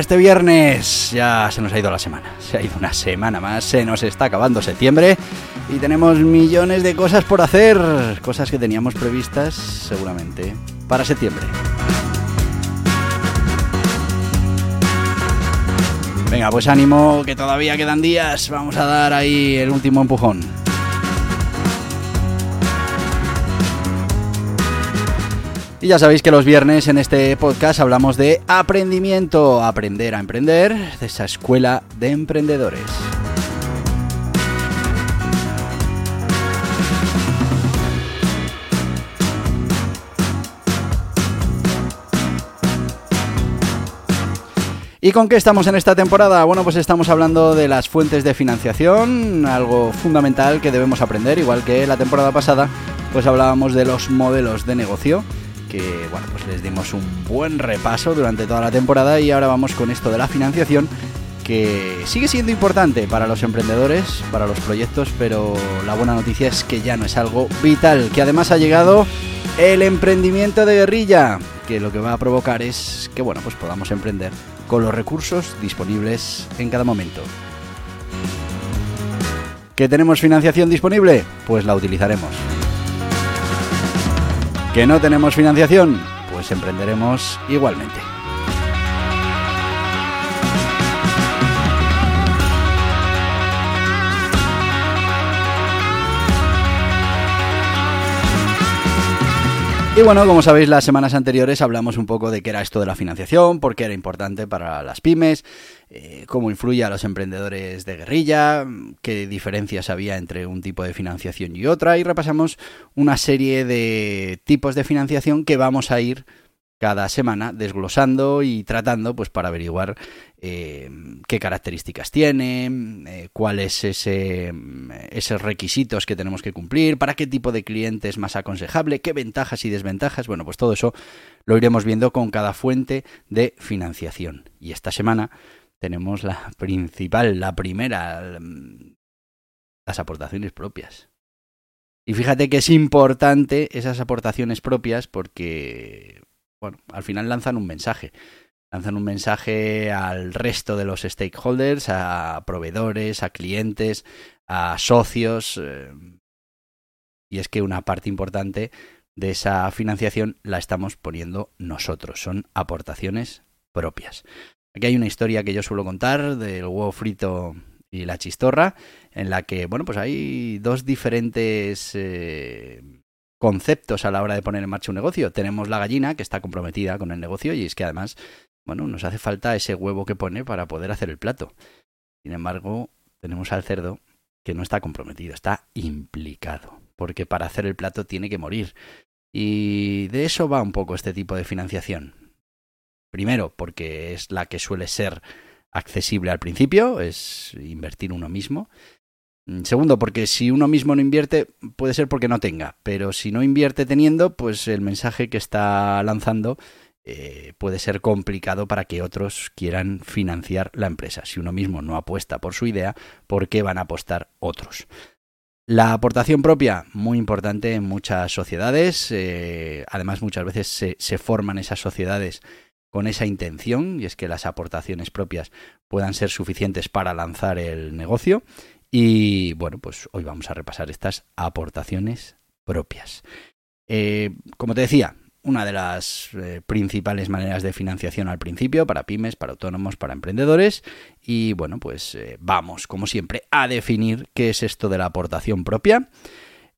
Este viernes? Ya se nos ha ido la semana. Se ha ido una semana más. Se nos está acabando septiembre. Y tenemos millones de cosas por hacer. Cosas que teníamos previstas seguramente para septiembre. Venga, pues ánimo, que todavía quedan días. Vamos a dar ahí el último empujón. Y ya sabéis que los viernes en este podcast hablamos de aprendimiento, aprender a emprender, de esa escuela de emprendedores. ¿Y con qué estamos en esta temporada? Bueno, pues estamos hablando de las fuentes de financiación, algo fundamental que debemos aprender, igual que la temporada pasada, pues hablábamos de los modelos de negocio que bueno, pues les dimos un buen repaso durante toda la temporada y ahora vamos con esto de la financiación que sigue siendo importante para los emprendedores, para los proyectos, pero la buena noticia es que ya no es algo vital, que además ha llegado el emprendimiento de guerrilla, que lo que va a provocar es que bueno, pues podamos emprender con los recursos disponibles en cada momento. ¿Que tenemos financiación disponible? Pues la utilizaremos. ¿Que no tenemos financiación? Pues emprenderemos igualmente. Y bueno, como sabéis, las semanas anteriores hablamos un poco de qué era esto de la financiación, por qué era importante para las pymes, eh, cómo influye a los emprendedores de guerrilla, qué diferencias había entre un tipo de financiación y otra, y repasamos una serie de tipos de financiación que vamos a ir cada semana desglosando y tratando pues para averiguar eh, qué características tiene, eh, cuáles ese, esos requisitos que tenemos que cumplir, para qué tipo de cliente es más aconsejable, qué ventajas y desventajas. Bueno, pues todo eso lo iremos viendo con cada fuente de financiación. Y esta semana tenemos la principal, la primera, las aportaciones propias. Y fíjate que es importante esas aportaciones propias porque bueno, al final lanzan un mensaje. Lanzan un mensaje al resto de los stakeholders, a proveedores, a clientes, a socios. Eh, y es que una parte importante de esa financiación la estamos poniendo nosotros. Son aportaciones propias. Aquí hay una historia que yo suelo contar del huevo frito y la chistorra, en la que, bueno, pues hay dos diferentes eh, conceptos a la hora de poner en marcha un negocio. Tenemos la gallina que está comprometida con el negocio y es que además, bueno, nos hace falta ese huevo que pone para poder hacer el plato. Sin embargo, tenemos al cerdo que no está comprometido, está implicado, porque para hacer el plato tiene que morir. Y de eso va un poco este tipo de financiación. Primero, porque es la que suele ser accesible al principio, es invertir uno mismo. Mm, segundo, porque si uno mismo no invierte, puede ser porque no tenga, pero si no invierte teniendo, pues el mensaje que está lanzando eh, puede ser complicado para que otros quieran financiar la empresa. Si uno mismo no apuesta por su idea, ¿por qué van a apostar otros? La aportación propia, muy importante en muchas sociedades. Eh, además, muchas veces se, se forman esas sociedades con esa intención, y es que las aportaciones propias puedan ser suficientes para lanzar el negocio. Y bueno, pues hoy vamos a repasar estas aportaciones propias. Eh, como te decía, una de las eh, principales maneras de financiación al principio para pymes, para autónomos, para emprendedores. Y bueno, pues eh, vamos, como siempre, a definir qué es esto de la aportación propia.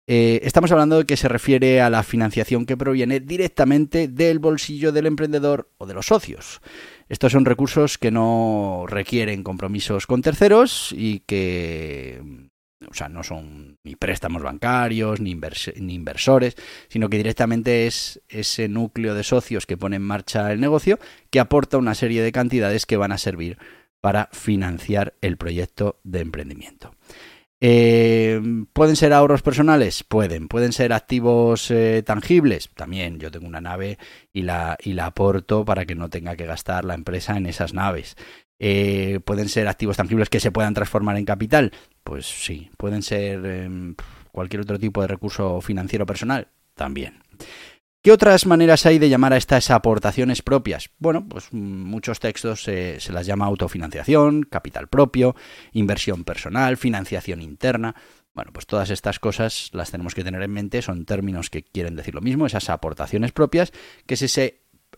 Eh, estamos hablando de que se refiere a la financiación que proviene directamente del bolsillo del emprendedor o de los socios. Estos son recursos que no requieren compromisos con terceros y que o sea, no son ni préstamos bancarios, ni, ni, inversores, sino que directamente es ese núcleo de socios que pone en marcha el negocio que aporta una serie de cantidades que van a servir para financiar el proyecto de emprendimiento. Eh, ¿Pueden ser ahorros personales? Pueden. ¿Pueden ser activos eh, tangibles? También. Yo tengo una nave y la, y la aporto para que no tenga que gastar la empresa en esas naves. Eh, ¿Pueden ser activos tangibles que se puedan transformar en capital? Pues sí. ¿Pueden ser em, cualquier otro tipo de recurso financiero personal? También. ¿Qué otras maneras hay de llamar a estas aportaciones propias? Bueno, pues muchos textos se las llama autofinanciación, capital propio, inversión personal, financiación interna. Bueno, pues todas estas cosas las tenemos que tener en mente, son términos que quieren decir lo mismo, esas aportaciones propias, que es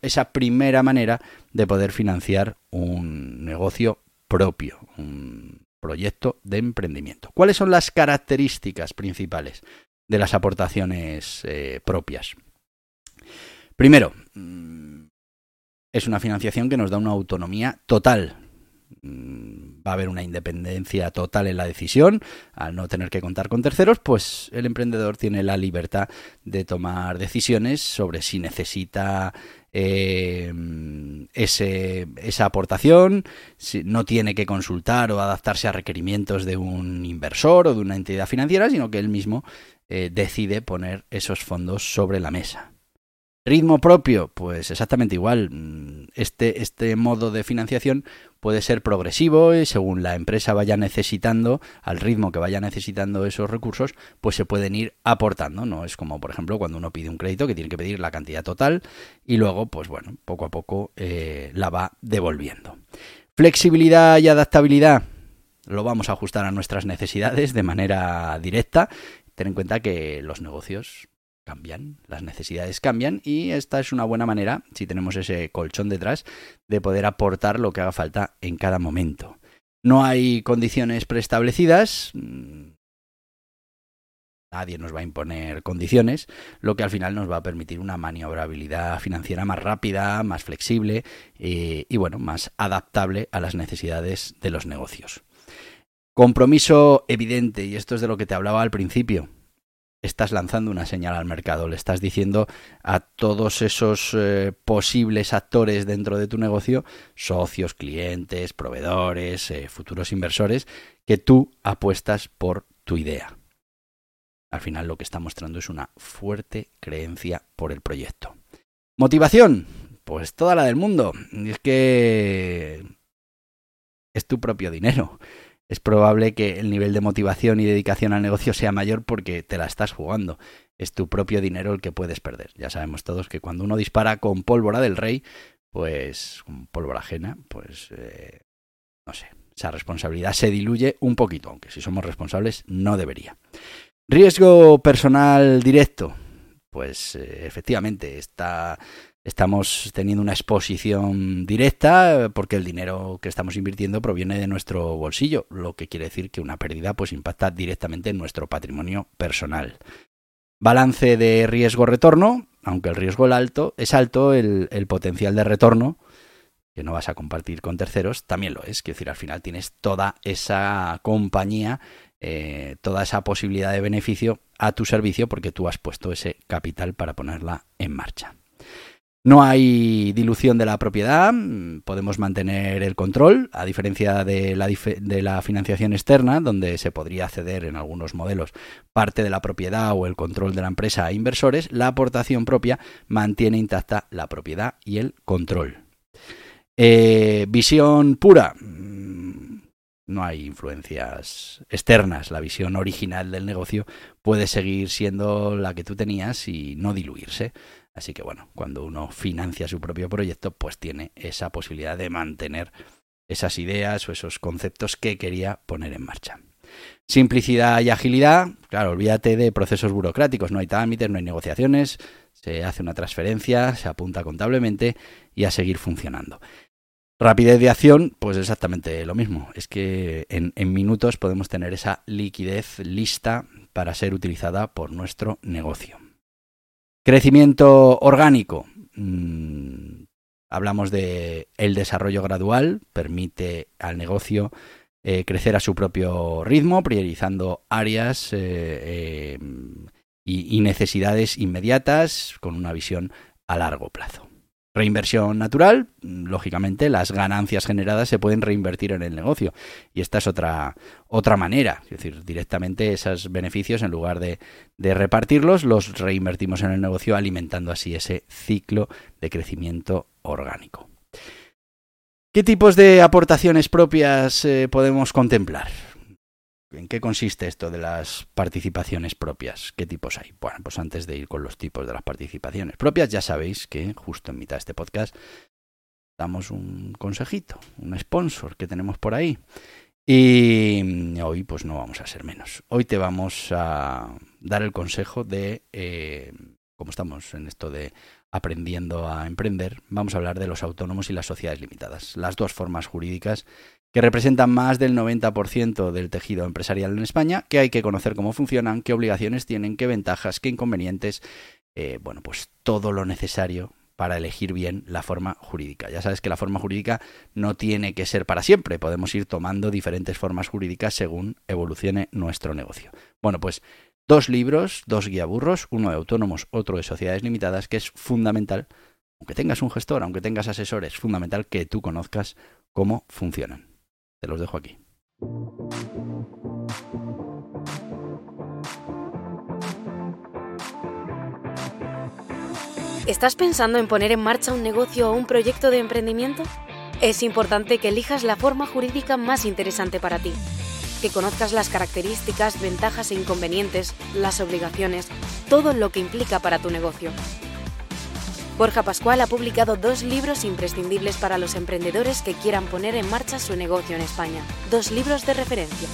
esa primera manera de poder financiar un negocio propio, un proyecto de emprendimiento. ¿Cuáles son las características principales de las aportaciones eh, propias? Primero, mm, es una financiación que nos da una autonomía total Mm, va a haber una independencia total en la decisión, al no tener que contar con terceros, pues el emprendedor tiene la libertad de tomar decisiones sobre si necesita eh, ese, esa aportación, si no tiene que consultar o adaptarse a requerimientos de un inversor o de una entidad financiera, sino que él mismo eh, decide poner esos fondos sobre la mesa. Ritmo propio, pues exactamente igual. Mm, este, este modo de financiación puede ser progresivo y según la empresa vaya necesitando, al ritmo que vaya necesitando esos recursos, pues se pueden ir aportando. No es como, por ejemplo, cuando uno pide un crédito que tiene que pedir la cantidad total y luego, pues bueno, poco a poco eh, la va devolviendo. Flexibilidad y adaptabilidad. Lo vamos a ajustar a nuestras necesidades de manera directa. Ten en cuenta que los negocios cambian, las necesidades cambian y esta es una buena manera, si tenemos ese colchón detrás, de poder aportar lo que haga falta en cada momento. No hay condiciones preestablecidas, mm, nadie nos va a imponer condiciones, lo que al final nos va a permitir una maniobrabilidad financiera más rápida, más flexible eh, y bueno, más adaptable a las necesidades de los negocios. Compromiso evidente, y esto es de lo que te hablaba al principio estás lanzando una señal al mercado, le estás diciendo a todos esos eh, posibles actores dentro de tu negocio, socios, clientes, proveedores, eh, futuros inversores, que tú apuestas por tu idea. Al final lo que está mostrando es una fuerte creencia por el proyecto. Motivación, pues toda la del mundo. Es que es tu propio dinero es probable que el nivel de motivación y dedicación al negocio sea mayor porque te la estás jugando. Es tu propio dinero el que puedes perder. Ya sabemos todos que cuando uno dispara con pólvora del rey, pues con pólvora ajena, pues eh, no sé, esa responsabilidad se diluye un poquito, aunque si somos responsables no debería. Riesgo personal directo. Pues eh, efectivamente, está estamos teniendo una exposición directa porque el dinero que estamos invirtiendo proviene de nuestro bolsillo, lo que quiere decir que una pérdida pues impacta directamente en nuestro patrimonio personal. Balance de riesgo-retorno, aunque el riesgo es alto, es alto, el, potencial de retorno que no vas a compartir con terceros, también lo es. Quiero decir, al final tienes toda esa compañía, eh, toda esa posibilidad de beneficio a tu servicio porque tú has puesto ese capital para ponerla en marcha. No hay dilución de la propiedad, podemos mantener el control, a diferencia de la, financiación externa, donde se podría ceder en algunos modelos parte de la propiedad o el control de la empresa a inversores, la aportación propia mantiene intacta la propiedad y el control. Eh, visión pura. No hay influencias externas. La visión original del negocio puede seguir siendo la que tú tenías y no diluirse. Así que bueno, cuando uno financia su propio proyecto, pues tiene esa posibilidad de mantener esas ideas o esos conceptos que quería poner en marcha. Simplicidad y agilidad, claro, olvídate de procesos burocráticos, no hay trámites, no hay negociaciones, se hace una transferencia, se apunta contablemente y a seguir funcionando. Rapidez de acción, pues exactamente lo mismo. Es que en, minutos podemos tener esa liquidez lista para ser utilizada por nuestro negocio. Crecimiento orgánico. Mm, hablamos de el desarrollo gradual, permite al negocio eh, crecer a su propio ritmo, priorizando áreas eh, eh, y necesidades inmediatas con una visión a largo plazo. Reinversión natural, lógicamente las ganancias generadas se pueden reinvertir en el negocio y esta es otra, otra manera, es decir, directamente esos beneficios en lugar de, de repartirlos los reinvertimos en el negocio alimentando así ese ciclo de crecimiento orgánico. ¿Qué tipos de aportaciones propias eh, podemos contemplar? ¿En qué consiste esto de las participaciones propias? ¿Qué tipos hay? Bueno, pues antes de ir con los tipos de las participaciones propias, ya sabéis que justo en mitad de este podcast damos un consejito, un sponsor que tenemos por ahí. Y hoy pues no vamos a ser menos. Hoy te vamos a dar el consejo de, eh, como estamos en esto de aprendiendo a emprender, vamos a hablar de los autónomos y las sociedades limitadas, las dos formas jurídicas que representan más del 90% del tejido empresarial en España, que hay que conocer cómo funcionan, qué obligaciones tienen, qué ventajas, qué inconvenientes, eh, bueno, pues todo lo necesario para elegir bien la forma jurídica. Ya sabes que la forma jurídica no tiene que ser para siempre, podemos ir tomando diferentes formas jurídicas según evolucione nuestro negocio. Bueno, pues dos libros, dos guiaburros, uno de autónomos, otro de sociedades limitadas, que es fundamental, aunque tengas un gestor, aunque tengas asesores, es fundamental que tú conozcas cómo funcionan. Te los dejo aquí. ¿Estás pensando en poner en marcha un negocio o un proyecto de emprendimiento? Es importante que elijas la forma jurídica más interesante para ti, que conozcas las características, ventajas e inconvenientes, las obligaciones, todo lo que implica para tu negocio. Borja Pascual ha publicado dos libros imprescindibles para los emprendedores que quieran poner en marcha su negocio en España. Dos libros de referencia.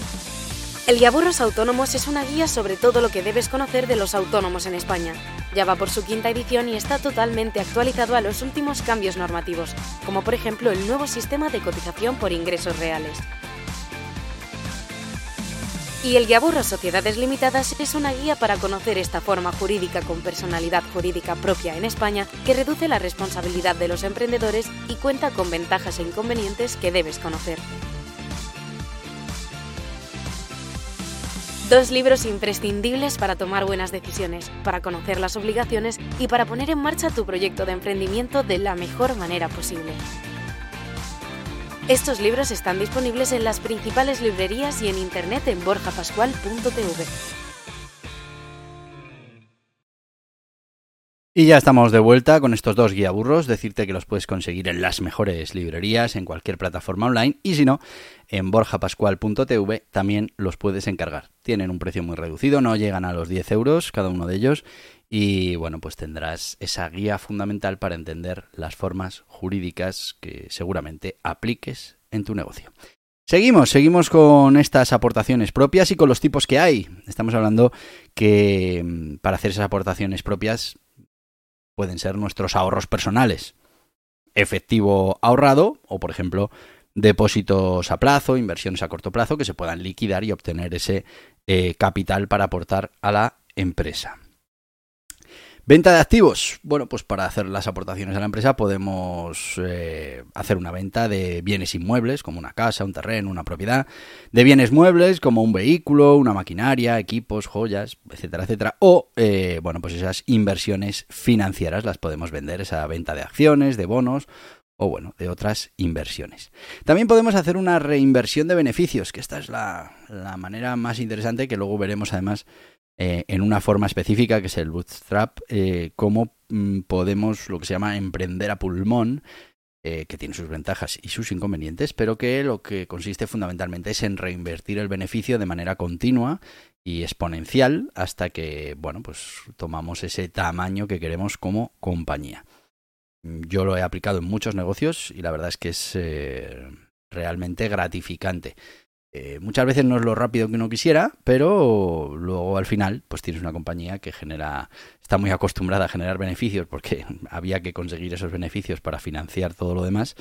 El Guiaburros Autónomos es una guía sobre todo lo que debes conocer de los autónomos en España. Ya va por su quinta edición y está totalmente actualizado a los últimos cambios normativos, como por ejemplo el nuevo sistema de cotización por ingresos reales. Y el Guiaburro Sociedades Limitadas es una guía para conocer esta forma jurídica con personalidad jurídica propia en España que reduce la responsabilidad de los emprendedores y cuenta con ventajas e inconvenientes que debes conocer. Dos libros imprescindibles para tomar buenas decisiones, para conocer las obligaciones y para poner en marcha tu proyecto de emprendimiento de la mejor manera posible. Estos libros están disponibles en las principales librerías y en internet en borjapascual.tv. Y ya estamos de vuelta con estos dos guiaburros. Decirte que los puedes conseguir en las mejores librerías, en cualquier plataforma online. Y si no, en borjapascual.tv también los puedes encargar. Tienen un precio muy reducido, no llegan a los 10 euros cada uno de ellos. Y bueno, pues tendrás esa guía fundamental para entender las formas jurídicas que seguramente apliques en tu negocio. Seguimos, seguimos con estas aportaciones propias y con los tipos que hay. Estamos hablando que mm, para hacer esas aportaciones propias pueden ser nuestros ahorros personales, efectivo ahorrado o, por ejemplo, depósitos a plazo, inversiones a corto plazo que se puedan liquidar y obtener ese eh, capital para aportar a la empresa. Venta de activos. Bueno, pues para hacer las aportaciones a la empresa podemos eh, hacer una venta de bienes inmuebles, como una casa, un terreno, una propiedad, de bienes muebles, como un vehículo, una maquinaria, equipos, joyas, etcétera, etcétera. O, eh, bueno, pues esas inversiones financieras las podemos vender, esa venta de acciones, de bonos o bueno, de otras inversiones. También podemos hacer una reinversión de beneficios, que esta es la, la manera más interesante que luego veremos además eh, en una forma específica, que es el bootstrap, eh, cómo mm, podemos lo que se llama emprender a pulmón, eh, que tiene sus ventajas y sus inconvenientes, pero que lo que consiste fundamentalmente es en reinvertir el beneficio de manera continua y exponencial hasta que, bueno, pues tomamos ese tamaño que queremos como compañía. Yo lo he aplicado en muchos negocios y la verdad es que es realmente gratificante. Eh, muchas veces no es lo rápido que uno quisiera, pero luego al final pues tienes una compañía que genera, está muy acostumbrada a generar beneficios porque había que conseguir esos beneficios para financiar todo lo demás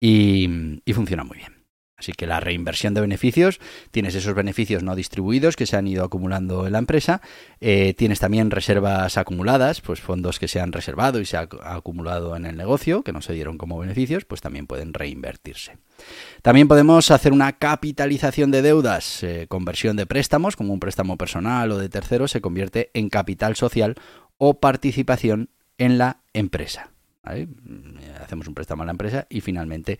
y funciona muy bien. Así que la reinversión de beneficios, tienes esos beneficios no distribuidos que se han ido acumulando en la empresa, eh, tienes también reservas acumuladas, pues fondos que se han reservado y se han acumulado en el negocio, que no se dieron como beneficios, pues también pueden reinvertirse. También podemos hacer una capitalización de deudas, eh, conversión de préstamos, como un préstamo personal o de tercero, se convierte en capital social o participación en la empresa. Hacemos un préstamo a la empresa y finalmente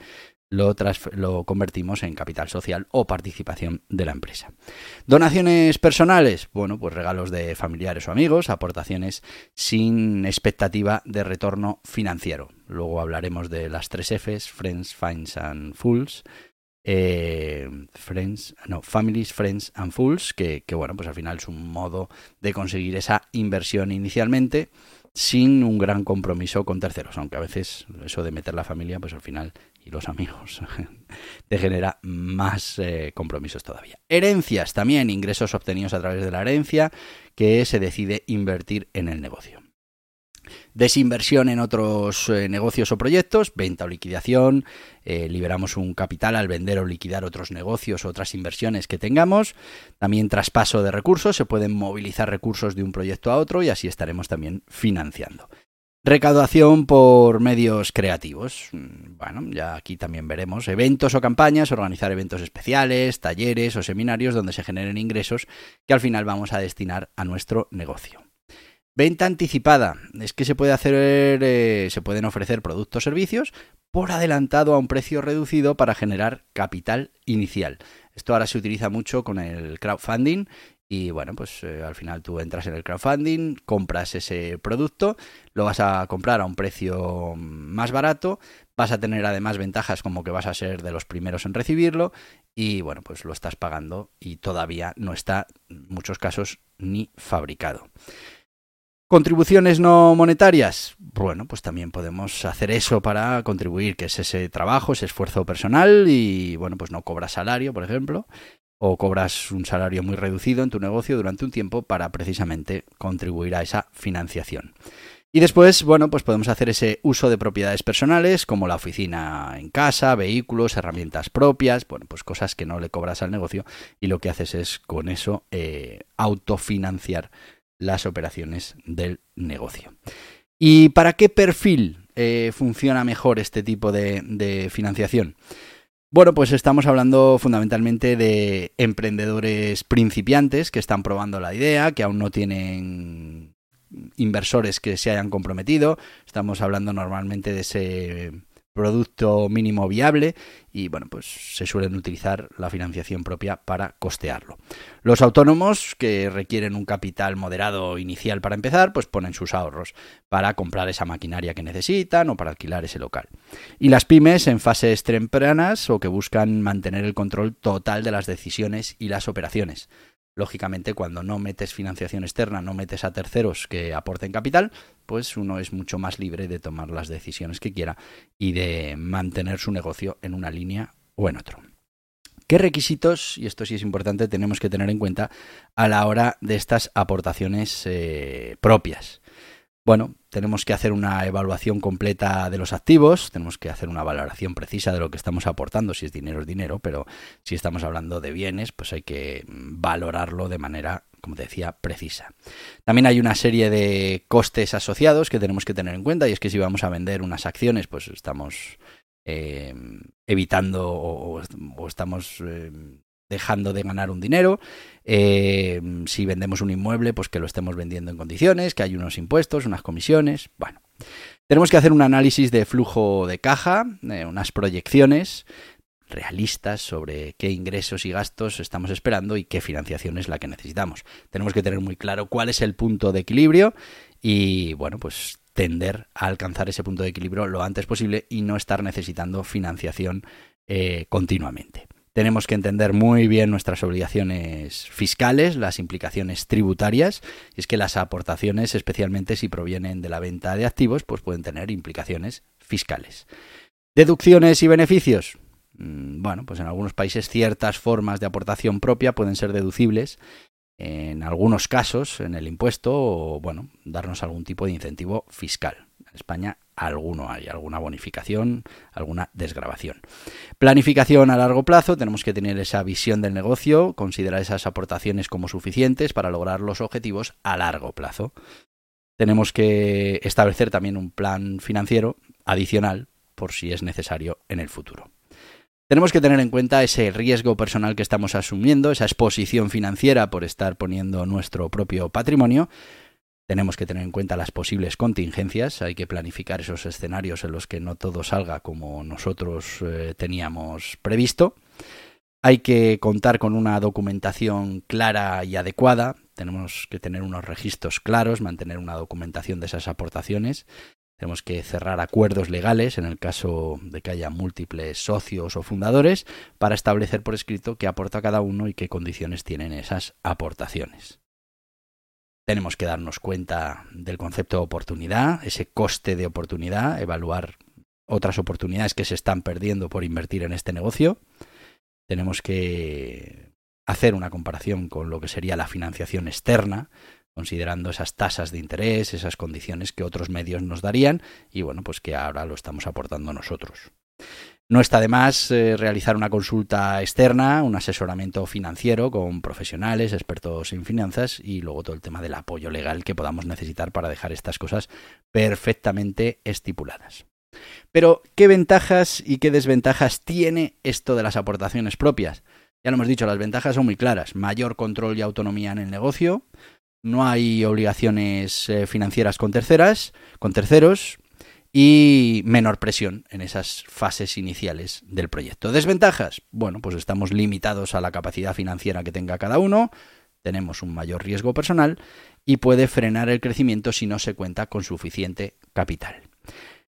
lo, lo, convertimos en capital social o participación de la empresa. Donaciones personales, bueno, pues regalos de familiares o amigos, aportaciones sin expectativa de retorno financiero. Luego hablaremos de las tres Fs, Friends, Finds and Fools. Eh, friends, no, Families, Friends and Fools, que, que bueno, pues al final es un modo de conseguir esa inversión inicialmente sin un gran compromiso con terceros, aunque a veces eso de meter la familia, pues al final los amigos te genera más eh, compromisos todavía. Herencias también, ingresos obtenidos a través de la herencia que se decide invertir en el negocio. Desinversión en otros eh, negocios o proyectos, venta o liquidación, eh, liberamos un capital al vender o liquidar otros negocios o otras inversiones que tengamos. También traspaso de recursos, se pueden movilizar recursos de un proyecto a otro y así estaremos también financiando. Recaudación por medios creativos. Bueno, ya aquí también veremos eventos o campañas, organizar eventos especiales, talleres o seminarios donde se generen ingresos que al final vamos a destinar a nuestro negocio. Venta anticipada. Es que se puede hacer, eh, se pueden ofrecer productos o servicios por adelantado a un precio reducido para generar capital inicial. Esto ahora se utiliza mucho con el crowdfunding y bueno, pues eh, al final tú entras en el crowdfunding, compras ese producto, lo vas a comprar a un precio más barato, vas a tener además ventajas como que vas a ser de los primeros en recibirlo y bueno, pues lo estás pagando y todavía no está en muchos casos ni fabricado. Contribuciones no monetarias. Bueno, pues también podemos hacer eso para contribuir, que es ese trabajo, ese esfuerzo personal y bueno, pues no cobra salario, por ejemplo, o cobras un salario muy reducido en tu negocio durante un tiempo para precisamente contribuir a esa financiación. Y después, bueno, pues podemos hacer ese uso de propiedades personales como la oficina en casa, vehículos, herramientas propias, bueno, pues cosas que no le cobras al negocio y lo que haces es con eso eh, autofinanciar las operaciones del negocio. ¿Y para qué perfil eh, funciona mejor este tipo de financiación? Bueno, pues estamos hablando fundamentalmente de emprendedores principiantes que están probando la idea, que aún no tienen inversores que se hayan comprometido. Estamos hablando normalmente de ese producto mínimo viable y bueno, pues se suelen utilizar la financiación propia para costearlo. Los autónomos que requieren un capital moderado inicial para empezar, pues ponen sus ahorros para comprar esa maquinaria que necesitan o para alquilar ese local. Y las pymes en fases tempranas o que buscan mantener el control total de las decisiones y las operaciones lógicamente cuando no metes financiación externa, no metes a terceros que aporten capital, pues uno es mucho más libre de tomar las decisiones que quiera y de mantener su negocio en una línea o en otro. ¿Qué requisitos, y esto sí es importante, tenemos que tener en cuenta a la hora de estas aportaciones eh, propias? Bueno, tenemos que hacer una evaluación completa de los activos, tenemos que hacer una valoración precisa de lo que estamos aportando, si es dinero es dinero, pero si estamos hablando de bienes, pues hay que valorarlo de manera, como te decía, precisa. También hay una serie de costes asociados que tenemos que tener en cuenta y es que si vamos a vender unas acciones, pues estamos eh, evitando o, estamos eh, dejando de ganar un dinero. Eh, si vendemos un inmueble, pues que lo estemos vendiendo en condiciones, que hay unos impuestos, unas comisiones. Bueno, tenemos que hacer un análisis de flujo de caja, eh, unas proyecciones realistas sobre qué ingresos y gastos estamos esperando y qué financiación es la que necesitamos. Tenemos que tener muy claro cuál es el punto de equilibrio y, bueno, pues tender a alcanzar ese punto de equilibrio lo antes posible y no estar necesitando financiación eh, continuamente. Tenemos que entender muy bien nuestras obligaciones fiscales, las implicaciones tributarias, y es que las aportaciones, especialmente si provienen de la venta de activos, pues pueden tener implicaciones fiscales. Deducciones y beneficios. Mm, bueno, pues en algunos países ciertas formas de aportación propia pueden ser deducibles en algunos casos en el impuesto o, bueno, darnos algún tipo de incentivo fiscal. En España alguno hay, alguna bonificación, alguna desgrabación. Planificación a largo plazo, tenemos que tener esa visión del negocio, considerar esas aportaciones como suficientes para lograr los objetivos a largo plazo. Tenemos que establecer también un plan financiero adicional por si es necesario en el futuro. Tenemos que tener en cuenta ese riesgo personal que estamos asumiendo, esa exposición financiera por estar poniendo nuestro propio patrimonio. Tenemos que tener en cuenta las posibles contingencias, hay que planificar esos escenarios en los que no todo salga como nosotros eh, teníamos previsto. Hay que contar con una documentación clara y adecuada, tenemos que tener unos registros claros, mantener una documentación de esas aportaciones tenemos que cerrar acuerdos legales en el caso de que haya múltiples socios o fundadores para establecer por escrito qué aporta cada uno y qué condiciones tienen esas aportaciones. Tenemos que darnos cuenta del concepto de oportunidad, ese coste de oportunidad, evaluar otras oportunidades que se están perdiendo por invertir en este negocio. Tenemos que hacer una comparación con lo que sería la financiación externa, considerando esas tasas de interés, esas condiciones que otros medios nos darían y bueno, pues que ahora lo estamos aportando nosotros. No está de más eh, realizar una consulta externa, un asesoramiento financiero con profesionales, expertos en finanzas y luego todo el tema del apoyo legal que podamos necesitar para dejar estas cosas perfectamente estipuladas. Pero, ¿qué ventajas y qué desventajas tiene esto de las aportaciones propias? Ya lo hemos dicho, las ventajas son muy claras. Mayor control y autonomía en el negocio, no hay obligaciones eh, financieras con terceras, con terceros y menor presión en esas fases iniciales del proyecto. Desventajas, bueno, pues estamos limitados a la capacidad financiera que tenga cada uno, tenemos un mayor riesgo personal y puede frenar el crecimiento si no se cuenta con suficiente capital.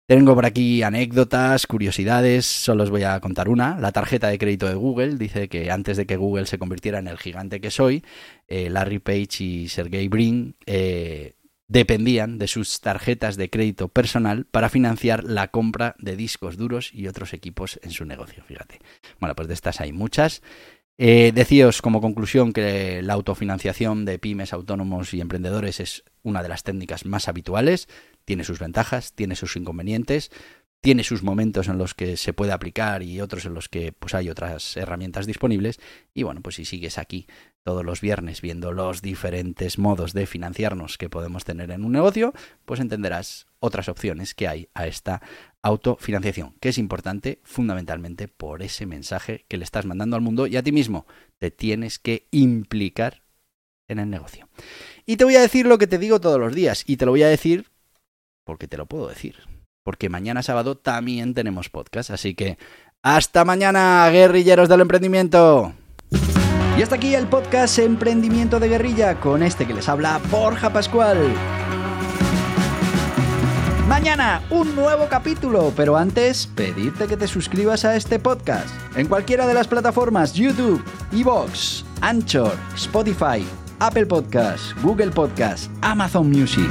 Tengo por aquí anécdotas, curiosidades, solo os voy a contar una. La tarjeta de crédito de Google dice que antes de que Google se convirtiera en el gigante que soy, eh, Larry Page y Sergey Brin eh, dependían de sus tarjetas de crédito personal para financiar la compra de discos duros y otros equipos en su negocio, fíjate. Bueno, pues de estas hay muchas. Eh, decíos como conclusión que la autofinanciación de pymes, autónomos y emprendedores es una de las técnicas más habituales tiene sus ventajas, tiene sus inconvenientes, tiene sus momentos en los que se puede aplicar y otros en los que pues hay otras herramientas disponibles y bueno pues si sigues aquí todos los viernes viendo los diferentes modos de financiarnos que podemos tener en un negocio pues entenderás otras opciones que hay a esta autofinanciación que es importante fundamentalmente por ese mensaje que le estás mandando al mundo y a ti mismo te tienes que implicar en el negocio y te voy a decir lo que te digo todos los días y te lo voy a decir porque te lo puedo decir. Porque mañana sábado también tenemos podcast. Así que hasta mañana, guerrilleros del emprendimiento. Y hasta aquí el podcast Emprendimiento de Guerrilla con este que les habla Borja Pascual. Mañana un nuevo capítulo, pero antes pedirte que te suscribas a este podcast en cualquiera de las plataformas YouTube, Evox, Anchor, Spotify, Apple Podcasts, Google Podcasts, Amazon Music.